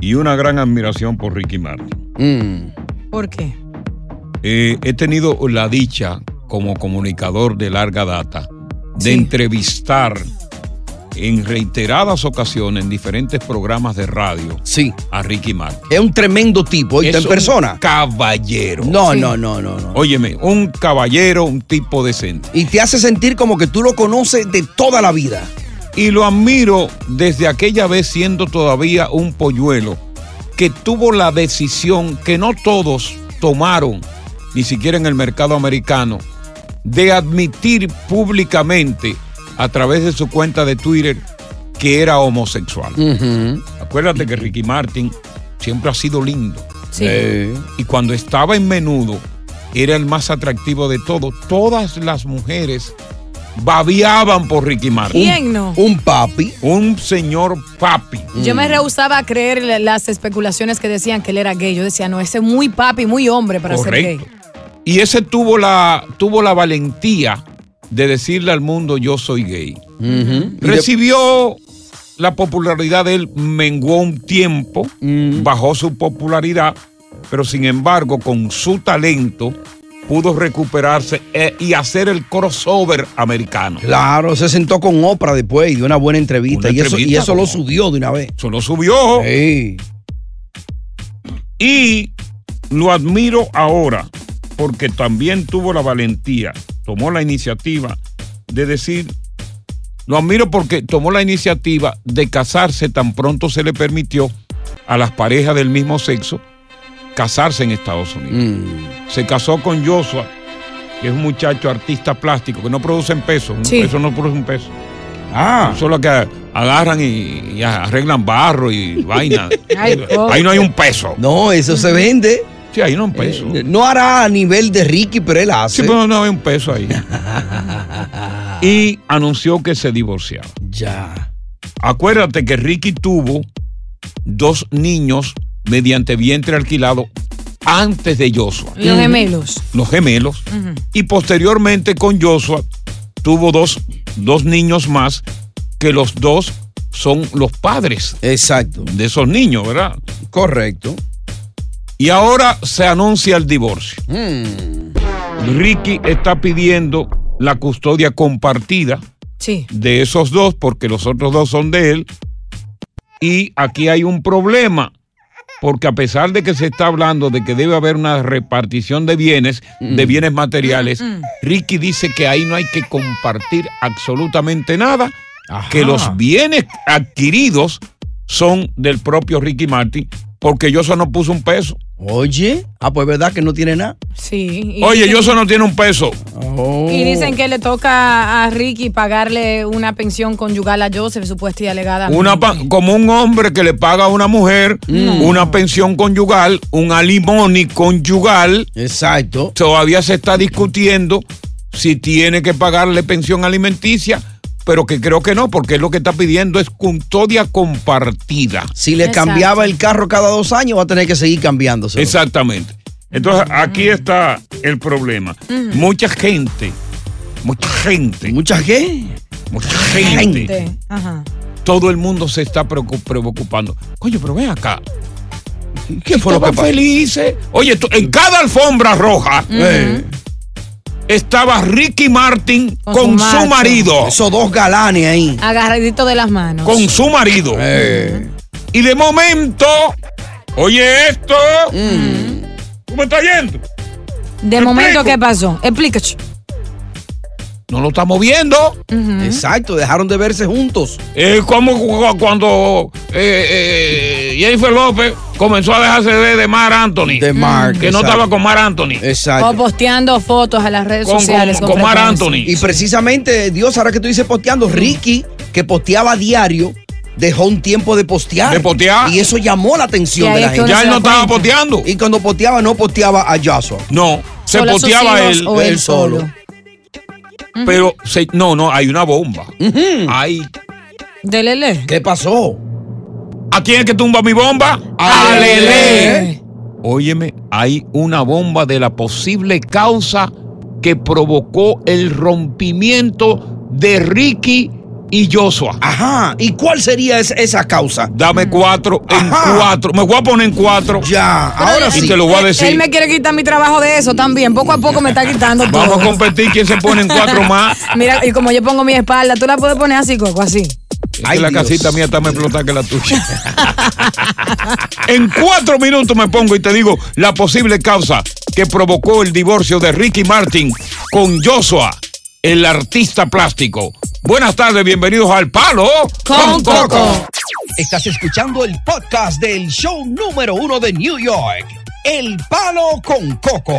y una gran admiración por Ricky Martin. ¿Por qué? Eh, he tenido la dicha como comunicador de larga data de entrevistar en reiteradas ocasiones en diferentes programas de radio sí. a Ricky Martin. Es un tremendo tipo, ¿y Es en un persona? Caballero. No, no, no, no, no. Óyeme, un caballero, un tipo decente. Y te hace sentir como que tú lo conoces de toda la vida. Y lo admiro desde aquella vez siendo todavía un polluelo que tuvo la decisión que no todos tomaron, ni siquiera en el mercado americano, de admitir públicamente a través de su cuenta de Twitter que era homosexual. Acuérdate que Ricky Martin siempre ha sido lindo. Sí. Eh, y cuando estaba en menudo, era el más atractivo de todos. Todas las mujeres babiaban por Ricky Martin. ¿Quién no? Un papi. Un señor papi. Yo me rehusaba a creer la- las especulaciones que decían que él era gay. Yo decía, no, ese es muy papi, muy hombre para ser Correcto. gay. Y ese tuvo la, tuvo la valentía de decirle al mundo yo soy gay. Recibió la popularidad de él, menguó un tiempo, bajó su popularidad, pero sin embargo con su talento pudo recuperarse eh, y hacer el crossover americano. Claro, se sentó con Oprah después y dio una buena entrevista. Una y, eso, y eso lo subió de una vez. Eso lo subió. Sí. Y lo admiro ahora porque también tuvo la valentía, tomó la iniciativa de decir, lo admiro porque tomó la iniciativa de casarse tan pronto se le permitió a las parejas del mismo sexo casarse en Estados Unidos. Se casó con Joshua, que es un muchacho artista plástico que no produce en pesos, Sí. eso no produce un peso. Ah. Solo que agarran y, y arreglan barro y vaina. Ay. Ahí no hay un peso. No, eso se vende. Sí, ahí no hay un peso. Eh, no hará a nivel de Ricky, pero él hace. Sí, pero no hay un peso ahí. y anunció que se divorciaba. Ya. Acuérdate que Ricky tuvo dos niños mediante vientre alquilado antes de Joshua. Los gemelos. Los gemelos. Y posteriormente con Joshua tuvo dos, dos niños más que los dos son los padres. Exacto. De esos niños, ¿verdad? Correcto. Y ahora se anuncia el divorcio. Mm. Ricky está pidiendo la custodia compartida Sí. de esos dos porque los otros dos son de él. Y aquí hay un problema, porque a pesar de que se está hablando de que debe haber una repartición de bienes, de bienes materiales, Ricky dice que ahí no hay que compartir absolutamente nada, que los bienes adquiridos son del propio Ricky Martin, porque yo no puso un peso. Oye, ah, pues verdad que no tiene nada. Sí. Oye, dicen- yo eso no tiene un peso. Oh. Y dicen que le toca a Ricky pagarle una pensión conyugal a Joseph, supuesta y. Una pa- como un hombre que le paga a una mujer una pensión conyugal, un alimony conyugal. Exacto. Todavía se está discutiendo si tiene que pagarle pensión alimenticia, pero que creo que no, porque es lo que está pidiendo es custodia compartida. Si le Exacto. cambiaba el carro cada dos años, va a tener que seguir cambiándose. Exactamente. Entonces, aquí está el problema. Mucha gente, mucha gente, ¿Mucha qué? mucha gente, Gente. Ajá. todo el mundo se está preocu- preocupando. Coño, pero ven acá. ¿Qué fue lo que felices. Oye, tú- en cada alfombra roja Eh, estaba Ricky Martin Con con, su macho. marido. Esos dos galanes ahí. Agarradito de las manos. Con su marido. Eh, Y de momento, oye esto. ¿Cómo está yendo? de momento, explico. ¿qué pasó? Explícate. No lo estamos viendo. Exacto, dejaron de verse juntos. Es como cu- cuando eh, eh, Jennifer López comenzó a dejarse ver de Mar Anthony. De Mark. que no exacto. estaba con Mar Anthony. Exacto. O posteando fotos a las redes Con, sociales. con- con con Mar. Anthony. Y precisamente, Dios, ahora que tú dices posteando, Ricky, que posteaba diario, dejó un tiempo de postear. De postear. Y eso llamó la atención de la gente. ya él no estaba posteando. Y cuando posteaba, no posteaba a Joshua. No, se Solo posteaba él. o él él solo. solo. Pero se- no, no, hay una bomba. Hay. De Lele. ¿Qué pasó? ¿A quién es que tumba mi bomba? A Lele. Óyeme, hay una bomba de la posible causa que provocó el rompimiento de Ricky y Joshua. Ajá. ¿Y cuál sería es- esa causa? Dame cuatro en Ajá. cuatro. Me voy a poner en cuatro. Ya, ahora Y sí. te lo voy a Él- decir. Él me quiere quitar mi trabajo de eso también. Poco a poco me está quitando todo. Vamos a competir quién se pone en cuatro más. Mira, y como yo pongo mi espalda, tú la puedes poner así, Coco, así. Es Ay, que la Dios. casita mía está más explotada que la tuya. en cuatro minutos me pongo y te digo la posible causa que provocó el divorcio de Ricky Martin con Joshua, el artista plástico. Buenas tardes, bienvenidos al Palo Con Coco. Estás escuchando el podcast del show número uno de New York, El Palo con Coco.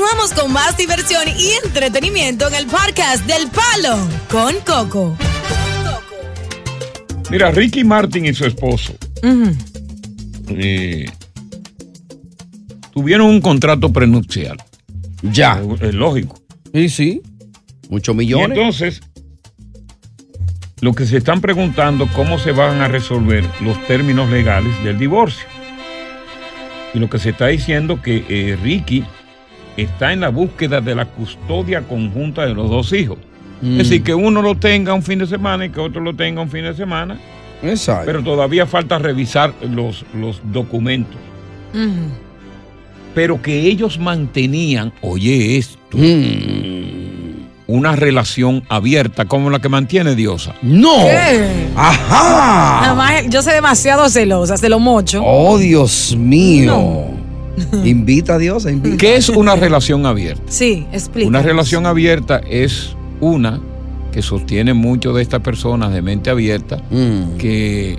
Continuamos con más diversión y entretenimiento en el podcast del Palo con Coco. Mira, Ricky Martin y su esposo eh, tuvieron un contrato prenupcial. Ya. Es lógico. Sí, sí. Muchos Y millones. entonces, lo que se están preguntando cómo se van a resolver los términos legales del divorcio. Y lo que se está diciendo que eh, Ricky está en la búsqueda de la custodia conjunta de los dos hijos. Mm. Es decir, que uno lo tenga un fin de semana y que otro lo tenga un fin de semana. Exacto. Pero todavía falta revisar los, los documentos. Pero que ellos mantenían, oye esto, una relación abierta como la que mantiene Diosa. ¡No! ¿Qué? ¡Ajá! Nada más, yo soy demasiado celosa, se lo mocho. ¡Oh, Dios mío! Invita a Dios, invita. ¿Qué es una relación abierta? Sí, explica. Una relación abierta es una que sostiene mucho de estas personas de mente abierta Mm. que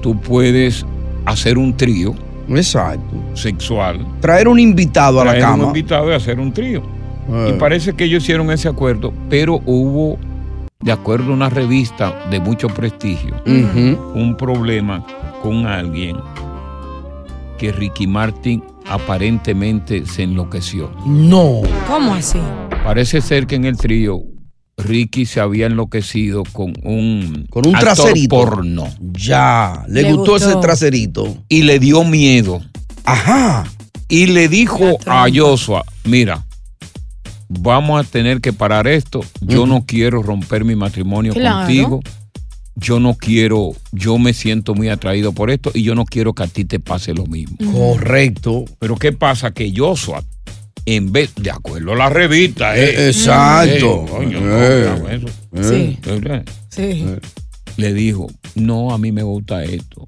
tú puedes hacer un trío Exacto. sexual. Traer un invitado a la traer un cama. invitado y hacer un trío. Eh. Y parece que ellos hicieron ese acuerdo, pero hubo, de acuerdo a una revista de mucho prestigio, un problema con alguien que Ricky Martin aparentemente se enloqueció. No. ¿Cómo así? Parece ser que en el trío Ricky se había enloquecido con un, Con un actor traserito. porno. Ya, le, Le gustó, ese traserito. Y le dio miedo. Ajá. Y le dijo a. Joshua, mira, vamos a tener que parar esto. Yo no quiero romper mi matrimonio Claro. contigo. Yo no quiero, yo me siento muy atraído por esto y yo no quiero que a ti te pase lo mismo. Correcto. Pero ¿qué pasa? Que Joshua, en vez, de acuerdo a la revista, eh, Eh, exacto. eh, coño, no, hago eso. Sí. Sí. Le dijo, no, a mí me gusta esto.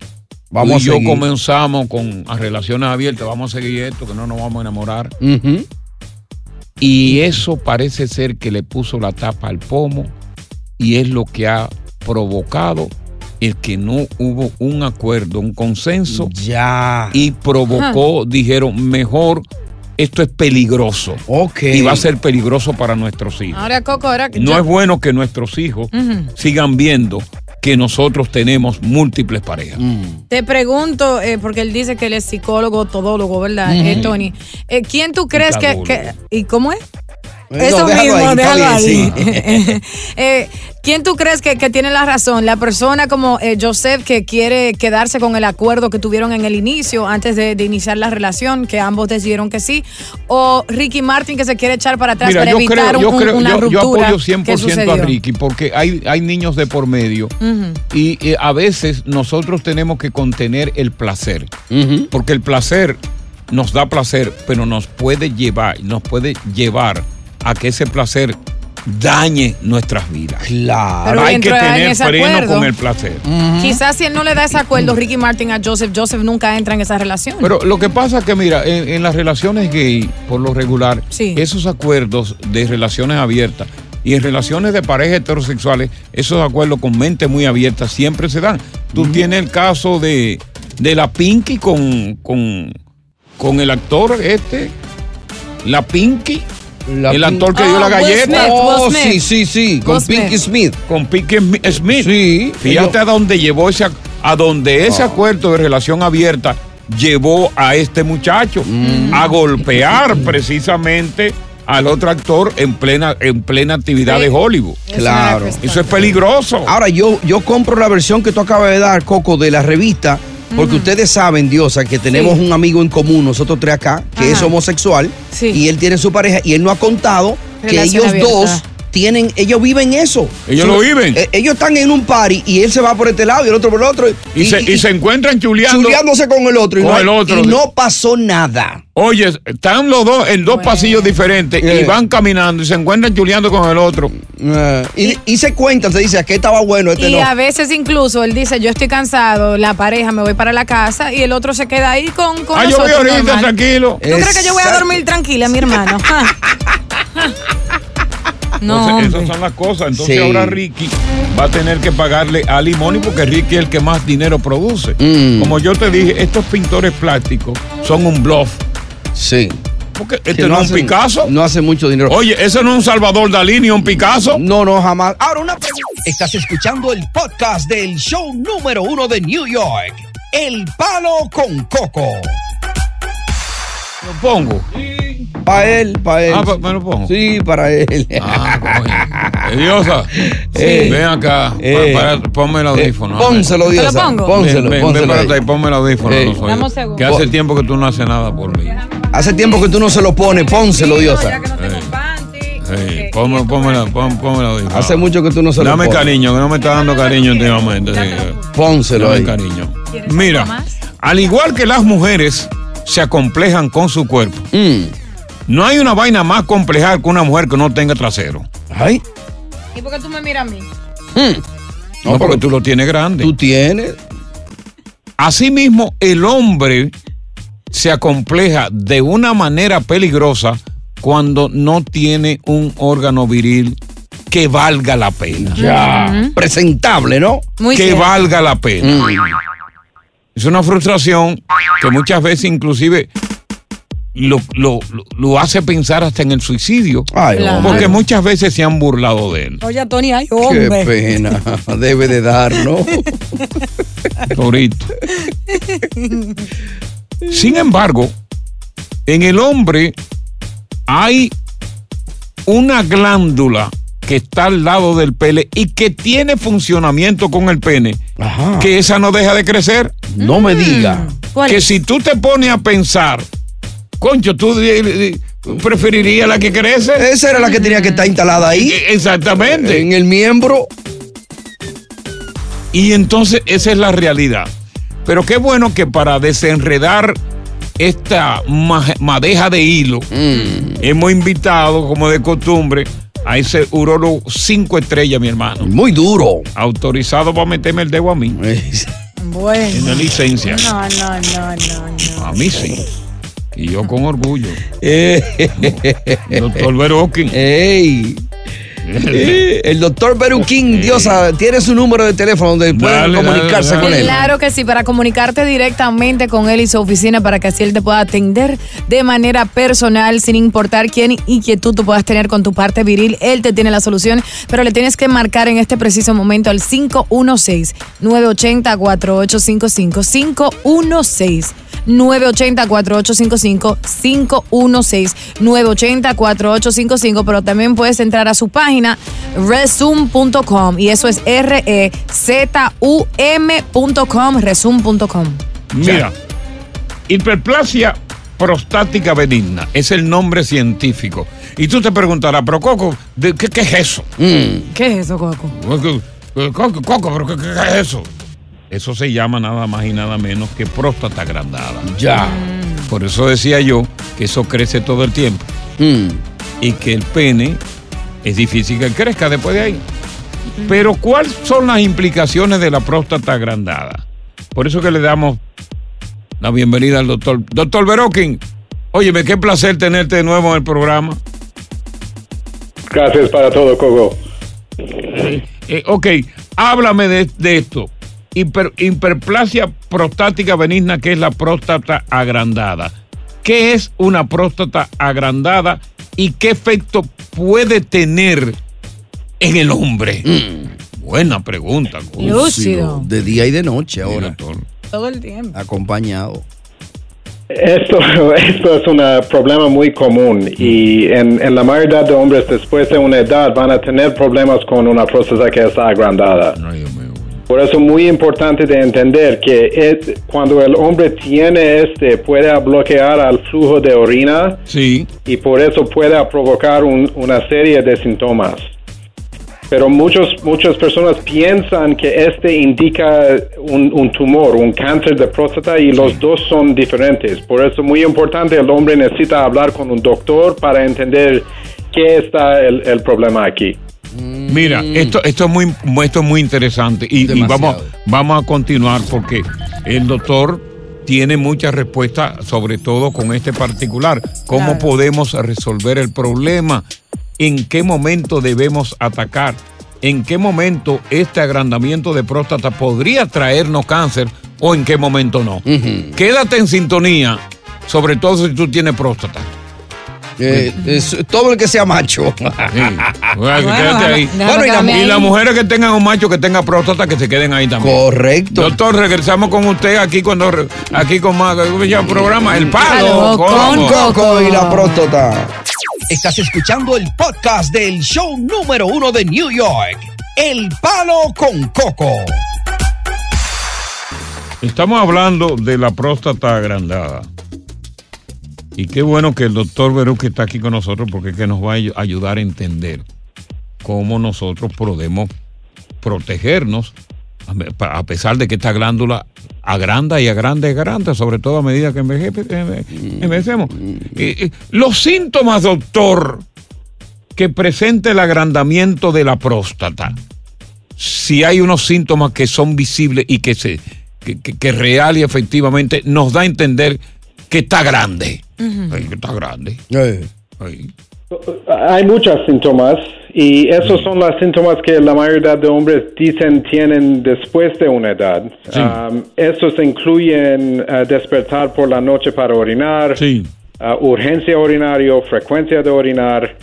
Vamos y a yo seguir. comenzamos con a relaciones abiertas, vamos a seguir esto, que no nos vamos a enamorar. Y eso parece ser que le puso la tapa al pomo y es lo que ha provocado el que no hubo un acuerdo, un consenso Ya. y provocó, dijeron, mejor, esto es peligroso Ok. y va a ser peligroso para nuestros hijos. Ahora, Coco, ahora que No yo- es bueno que nuestros hijos sigan viendo que nosotros tenemos múltiples parejas. Mm. Te pregunto, eh, porque él dice que él es psicólogo, todólogo, ¿verdad, eh, Tony? Eh, ¿Quién tú crees que, que- ¿Y cómo es? Eso no, déjalo mismo, ahí, déjalo bien, ahí. sí. Eh, ¿Quién tú crees que, que tiene la razón? ¿La persona como eh, Joseph que quiere quedarse con el acuerdo que tuvieron en el inicio, antes de, de iniciar la relación, que ambos decidieron que sí? ¿O Ricky Martin que se quiere echar para atrás Mira, para yo evitar creo, yo un- creo, una yo, yo ruptura apoyo que 100% a? Ricky porque hay, hay niños de por medio y eh, a veces nosotros tenemos que contener el placer, porque el placer nos da placer, pero nos puede llevar, nos puede llevar a que ese placer dañe nuestras vidas. Claro. Pero hay que tener freno acuerdo- con el placer. Quizás si él no le da ese acuerdo Ricky Martin a Joseph, Joseph nunca entra en esa relación. Pero lo que pasa es que, mira, en, en las relaciones gay, por lo regular, Sí. esos acuerdos de relaciones abiertas y en relaciones de parejas heterosexuales, esos acuerdos con mente muy abierta siempre se dan. Tú tienes el caso de, de la Pinky con, con, con el actor este, la Pinky. La el actor que dio la Will galleta. Smith, Will Oh, sí, sí, sí. Con Pinky Smith. Con Pinky Smi- Smith. Sí. Fíjate a dónde llevó ese, a donde ese Ah. acuerdo de relación abierta llevó a este muchacho Mm. a golpear precisamente al otro actor en plena, en plena actividad Sí. de Hollywood. Claro. Eso es peligroso. Ahora, yo, yo compro la versión que tú acabas de dar, Coco, de la revista, porque ustedes saben, Diosa, que tenemos Sí. un amigo en común, nosotros tres acá, que Ajá. es homosexual, Sí. y él tiene su pareja, y él no ha contado que Relación ellos abierta. dos tienen, ellos viven eso. Ellos lo viven. eh, ellos están en un party y él se va por este lado y el otro por el otro. y, se, y se encuentran chuleando. chuleándose con el otro. y con no hay- el otro. y no pasó nada. Oye, están los dos en dos Bueno. pasillos diferentes y Eh. van caminando y se encuentran chuleando con el otro. Eh, y, y se cuentan, se dice, aquí estaba bueno, este Y no. a veces incluso él dice, yo estoy cansado, la pareja, me voy para la casa y el otro se queda ahí con, con Ah, yo voy ahorita, normal. tranquilo. ¿Tú crees que yo voy a Exacto. dormir tranquila, mi hermano? no, Entonces, esas son las cosas. Entonces Sí. ahora Ricky va a tener que pagarle a Limoni porque Ricky es el que más dinero produce. Mm. Como yo te dije, estos pintores plásticos son un bluff. Sí. Porque este no, es un hacen- Picasso. No hace mucho dinero. Oye, ese no es un Salvador Dalí ni un Picasso. No, no, jamás. Ahora una pregunta. Estás escuchando el podcast del show número uno de New York. El palo con coco. Lo pongo. Para él, para él. Ah, pa- me lo pongo. Sí, para él. Ah, coño. Diosa, Eh. ven acá. Eh. Pa- para- ponme el audífono. Eh, pónselo, ¿Te lo Diosa. pongo? Pónselo, ven, ven, pónselo ven, ahí. para acá y ponme el audífono. Eh. segundo. Que hace tiempo que tú no haces nada por mí. Hace tiempo que tú no se lo pones, pónselo, Diosa. No pon- ponme el audífono. Hace mucho que tú no se lo Dame cariño, que no me está dando cariño últimamente. sí. Pónselo Dame ahí. cariño. ¿Quieres Mira, al igual que las mujeres se acomplejan con su cuerpo, Mm. No hay una vaina más compleja que una mujer que no tenga trasero. Ay. ¿Y por qué tú me miras a mí? Mm. No, No, porque tú lo tienes grande. tú tienes. Asimismo, el hombre se acompleja de una manera peligrosa cuando no tiene un órgano viril que valga la pena. Ya. Presentable, ¿no? Muy que cierto. valga la pena. Mm. Es una frustración que muchas veces inclusive lo, lo- lo- hace pensar hasta en el suicidio. Ay, Claro. hombre. Porque muchas veces se han burlado de él. Oye, Tony, ay, Qué hombre. pena. Debe de dar, ¿no? Ahorita. Sin embargo, en el hombre hay una glándula que está al lado del pene y que tiene funcionamiento con el pene, Ajá. que esa no deja de crecer. No me diga. ¿Cuál Que es? si tú te pones a pensar, concho, tú preferirías la que crece. Esa era la que tenía que estar instalada ahí. Eh, Exactamente. En el miembro. Y entonces esa es la realidad. Pero qué bueno que para desenredar esta ma- madeja de hilo, Mm. hemos invitado, como de costumbre, a ese urólogo cinco estrellas, mi hermano. Muy duro. Autorizado para meterme el dedo a mí. Bueno. Tiene licencia. No, no, no, no, no. A mí sí. Y yo con orgullo. Eh, Doctor Berokin. Ey. El doctor Beruquín, Diosa, tiene su número de teléfono donde pueden Dale, dale, comunicarse dale. con él. Claro que sí, para comunicarte directamente con él y su oficina para que así él te pueda atender de manera personal, sin importar quién inquietud tú puedas tener con tu parte viril. Él te tiene la solución, pero le tienes que marcar en este preciso momento al 516-980-4855. 516. 980-4855, 516-980-4855, pero también puedes entrar a su página resume.com y eso es E R-E-Z-U-M.com, resume.com. Mira, hiperplasia prostática benigna es el nombre científico. Y tú te preguntarás, pero Coco, ¿de qué, qué es eso? Mm. ¿Qué es eso, Coco? Coco, Coco, pero ¿qué, qué es eso? Eso se llama nada más y nada menos que próstata agrandada. Ya. Por eso decía yo que eso crece todo el tiempo. Mm. Y que el pene es difícil que crezca después de ahí. Pero ¿cuáles son las implicaciones de la próstata agrandada? Por eso que le damos la bienvenida al doctor. Doctor Berokin, óyeme, qué placer tenerte de nuevo en el programa. Gracias para todo, Coco. Eh, ok, háblame de, de esto. Hiper- hiperplasia prostática benigna, que es la próstata agrandada. ¿Qué es una próstata agrandada y qué efecto puede tener en el hombre? Buena pregunta. Lúcido. De día y de noche ahora. Todo el tiempo. Acompañado. Esto, esto es un problema muy común y en, en la mayoría de hombres después de una edad van a tener problemas con una próstata que está agrandada. Por eso es muy importante de entender que es- cuando el hombre tiene este puede bloquear al flujo de orina Sí. y por eso puede provocar un- una serie de síntomas. Pero muchos, muchas personas piensan que este indica un, un tumor, un cáncer de próstata y los dos son diferentes. Por eso es muy importante, el hombre necesita hablar con un doctor para entender qué está el, el problema aquí. Mira, esto, esto, es muy, esto es muy interesante y, y vamos, vamos a continuar porque el doctor tiene muchas respuestas, sobre todo con este particular. ¿Cómo Claro. podemos resolver el problema? ¿En qué momento debemos atacar? ¿En qué momento este agrandamiento de próstata podría traernos cáncer o en qué momento no? Quédate en sintonía, sobre todo si tú tienes próstata. Eh, es- todo el que sea macho. Bueno, quédate ahí. Bueno, y la- y las mujeres que tengan un macho que tenga próstata, que se queden ahí también. Correcto. Doctor, regresamos con usted aquí cuando aquí con más ¿cómo se llama el programa El Palo Palo con Coco y la próstata. Estás escuchando el podcast del show número uno de New York, El Palo con Coco. Estamos hablando de la próstata agrandada. Y qué bueno que el doctor Berú que está aquí con nosotros porque es que nos va a ayu- ayudar a entender cómo nosotros podemos protegernos a pesar de que esta glándula agranda y agranda y agranda, sobre todo a medida que enveje- enve- envejecemos. Eh, eh, los síntomas, doctor, que presenta el agrandamiento de la próstata, si hay unos síntomas que son visibles y que se que- que real y efectivamente nos da a entender que está grande. Ay, que está grande. Ay. Hay muchos síntomas y esos son los síntomas que la mayoría de hombres dicen tienen después de una edad. Um, esos incluyen uh, despertar por la noche para orinar, uh, urgencia urinario, frecuencia de orinar.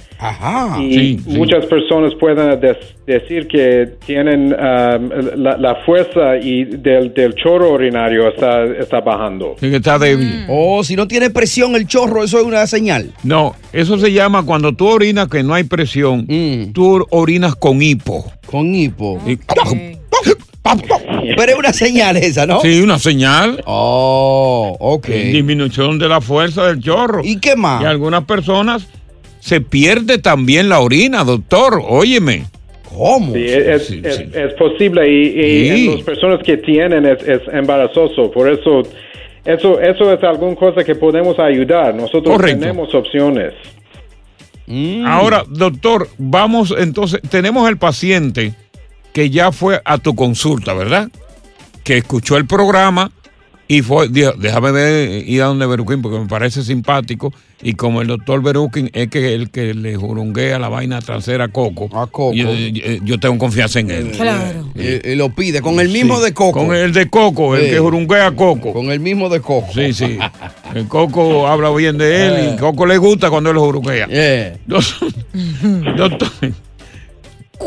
Y Sí, sí. muchas personas pueden des- decir que tienen um, la, la fuerza y del, del chorro urinario está, está bajando. Sí, que está débil. O si no tiene presión el chorro, eso es una señal. No, eso se llama cuando tú orinas que no hay presión, tú orinas con hipo. Con hipo. Y- Pero es una señal esa, ¿no? Sí, una señal. Oh, ok. Disminución de la fuerza del chorro. ¿Y qué más? Y algunas personas se pierde también la orina, doctor. Óyeme. ¿Cómo? Sí, es, es- es posible y, y Sí. en las personas que tienen es, es embarazoso, por eso eso eso es alguna cosa que podemos ayudar. Nosotros Correcto. tenemos opciones. Mm. Ahora, doctor, vamos entonces, tenemos el paciente que ya fue a tu consulta, ¿verdad? Que escuchó el programa y fue, dijo, déjame ver, ir a donde Beruquín porque me parece simpático. Y como el doctor Beruquín es que el que le jurunguea la vaina trasera a Coco, Yo, yo- yo tengo confianza en él. Claro. Y, y lo pide con el mismo Sí, de Coco. Con el de Coco, el Sí. que jurunguea a Coco. Con el mismo de Coco. Sí, sí. El Coco habla bien de él Eh. y Coco le gusta cuando él jurunguea. Doctor,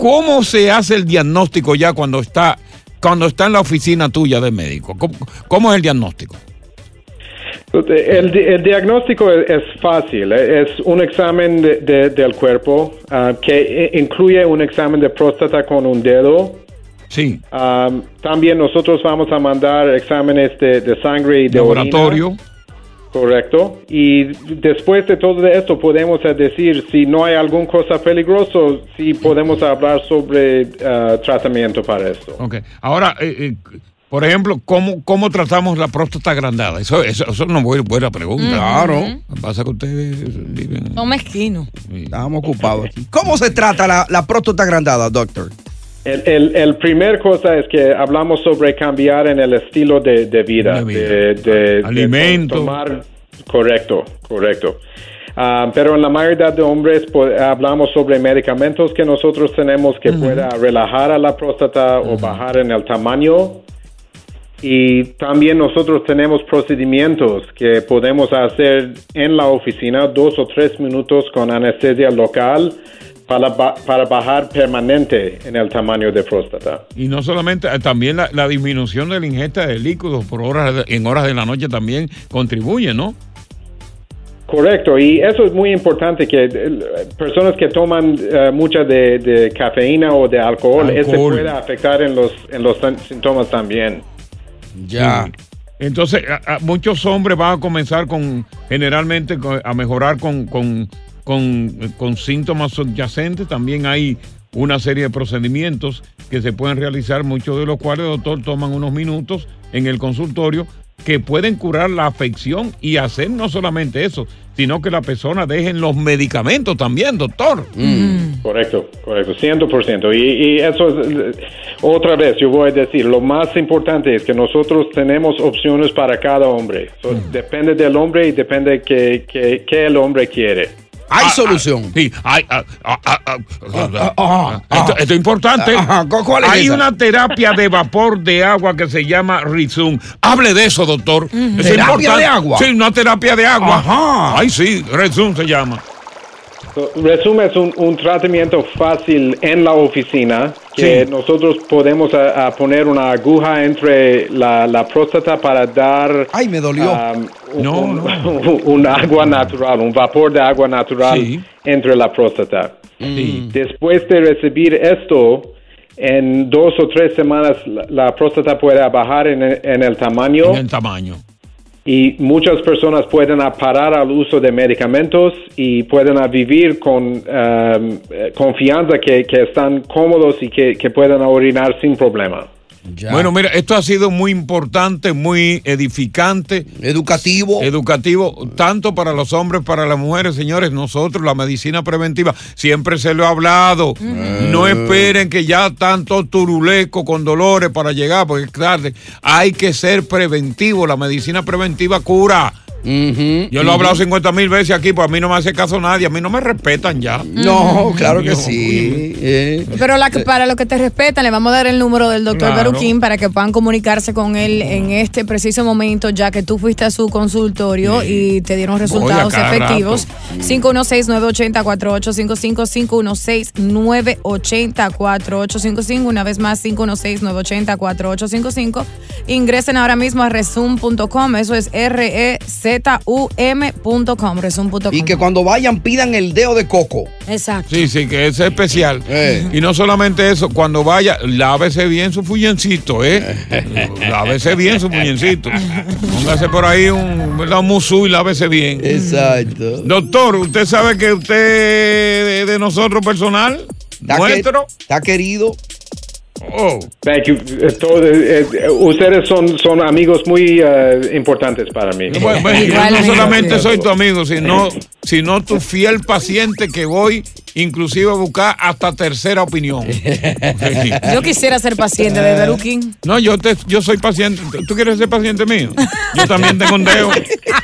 ¿cómo se hace el diagnóstico ya cuando está, cuando está en la oficina tuya de médico? ¿Cómo, cómo es el diagnóstico? El, di- el diagnóstico es, es fácil, eh, es un examen de- de- del cuerpo ah, que i- incluye un examen de próstata con un dedo. Sí. Um, también nosotros vamos a mandar exámenes de, de sangre y de Laboratorio. orina. Correcto. Y después de todo esto podemos eh, decir si no hay alguna cosa peligrosa, si podemos hablar sobre ah, tratamiento para esto. Ok. Ahora, eh, eh, por ejemplo, ¿cómo, ¿cómo tratamos la próstata agrandada? Eso, eso, eso no es buena pregunta. Ujú. Claro. Lo que pasa que ustedes viven... Son mezquinos. Estábamos ocupados aquí. ¿Cómo se trata la, la próstata agrandada, doctor? El, el, el primer cosa es que hablamos sobre cambiar en el estilo de, de vida, de, de- de Alimento. tomar, correcto, correcto. Ah, pero en la mayoría de hombres po- hablamos sobre medicamentos que nosotros tenemos que pueda relajar a la próstata o bajar en el tamaño. Y también nosotros tenemos procedimientos que podemos hacer en la oficina, dos o tres minutos con anestesia local para, ba- para bajar permanente en el tamaño de próstata. Y no solamente, eh, también la, la disminución de la ingesta de líquidos por horas de- en horas de la noche también contribuye, ¿no? Correcto, y eso es muy importante que eh, personas que toman eh, mucha de, de cafeína o de alcohol, Alcohol. puede afectar en los, en los síntomas también. Ya. Entonces, a- a- muchos hombres van a comenzar con, generalmente, con- a mejorar con, con, con, con síntomas subyacentes. También hay una serie de procedimientos que se pueden realizar, muchos de los cuales, doctor, toman unos minutos en el consultorio que pueden curar la afección y hacer no solamente eso, sino que la persona dejen los medicamentos también, doctor. Correcto, correcto, 100%. Y, y eso es, otra vez, yo voy a decir, lo más importante es que nosotros tenemos opciones para cada hombre. So, Depende del hombre y depende que, que, que el hombre quiere. Hay solución. Sí, hay. ah, ah, ah, ah, esto, esto es importante. ¿cu- cuál es hay esa? una terapia de vapor de agua que se llama Rizum. Hable de eso, doctor. Eso es ¿Terapia importante. de agua? Sí, una terapia de agua. Ajá. Ay, sí, Rizum se llama. Resume es un, un tratamiento fácil en la oficina que nosotros podemos a- a poner una aguja entre la, la próstata para dar Ay, me dolió. um, un, un- un agua natural, un vapor de agua natural entre la próstata. Después de recibir esto, en dos o tres semanas la, la próstata puede bajar en el, en el tamaño. En el tamaño. Y muchas personas pueden parar al uso de medicamentos y pueden vivir con um, confianza que, están cómodos y que, pueden orinar sin problema. Bueno, mira, esto ha sido muy importante, muy edificante. Educativo. Educativo, tanto para los hombres, para las mujeres, señores. Nosotros, la medicina preventiva, siempre se lo he hablado. No esperen que ya tanto turuleco con dolores para llegar, porque es tarde. Hay que ser preventivo. La medicina preventiva cura. Yo lo he hablado 50 mil veces aquí, pues a mí no me hace caso nadie, a mí no me respetan ya. No, claro que sí. eh. Pero la que- para los que te respetan, le vamos a dar el número del doctor Claro. Beruquín para que puedan comunicarse con él en este preciso momento, ya que tú fuiste a su consultorio y te dieron resultados efectivos. 516-980-4855, 516-980-4855, una vez más 516-980-4855. Ingresen ahora mismo a resum.com, eso es E R-E-Z-U-M.com, resum.com. Y que cuando vayan pidan el dedo de coco. Exacto. Sí, sí, que es especial. Y no solamente eso, cuando vaya, lávese bien su fullencito, ¿eh? lávese bien su fullencito. Póngase por ahí un, un musú y lávese bien. Exacto. Doctor, ¿usted sabe que usted de, de nosotros personal? Está que- nuestro. Está querido. Oh. Thank you. Eh, todo, eh, ustedes son, son amigos muy eh, importantes para mí. Bueno, bueno, yo no solamente soy tu amigo, sino, sino tu fiel paciente que voy inclusive a buscar hasta tercera opinión. Yo quisiera ser paciente de Beruquín. No, yo te, yo soy paciente. ¿Tú quieres ser paciente mío? Yo también tengo un dedo.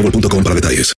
boostmobile.com para detalles.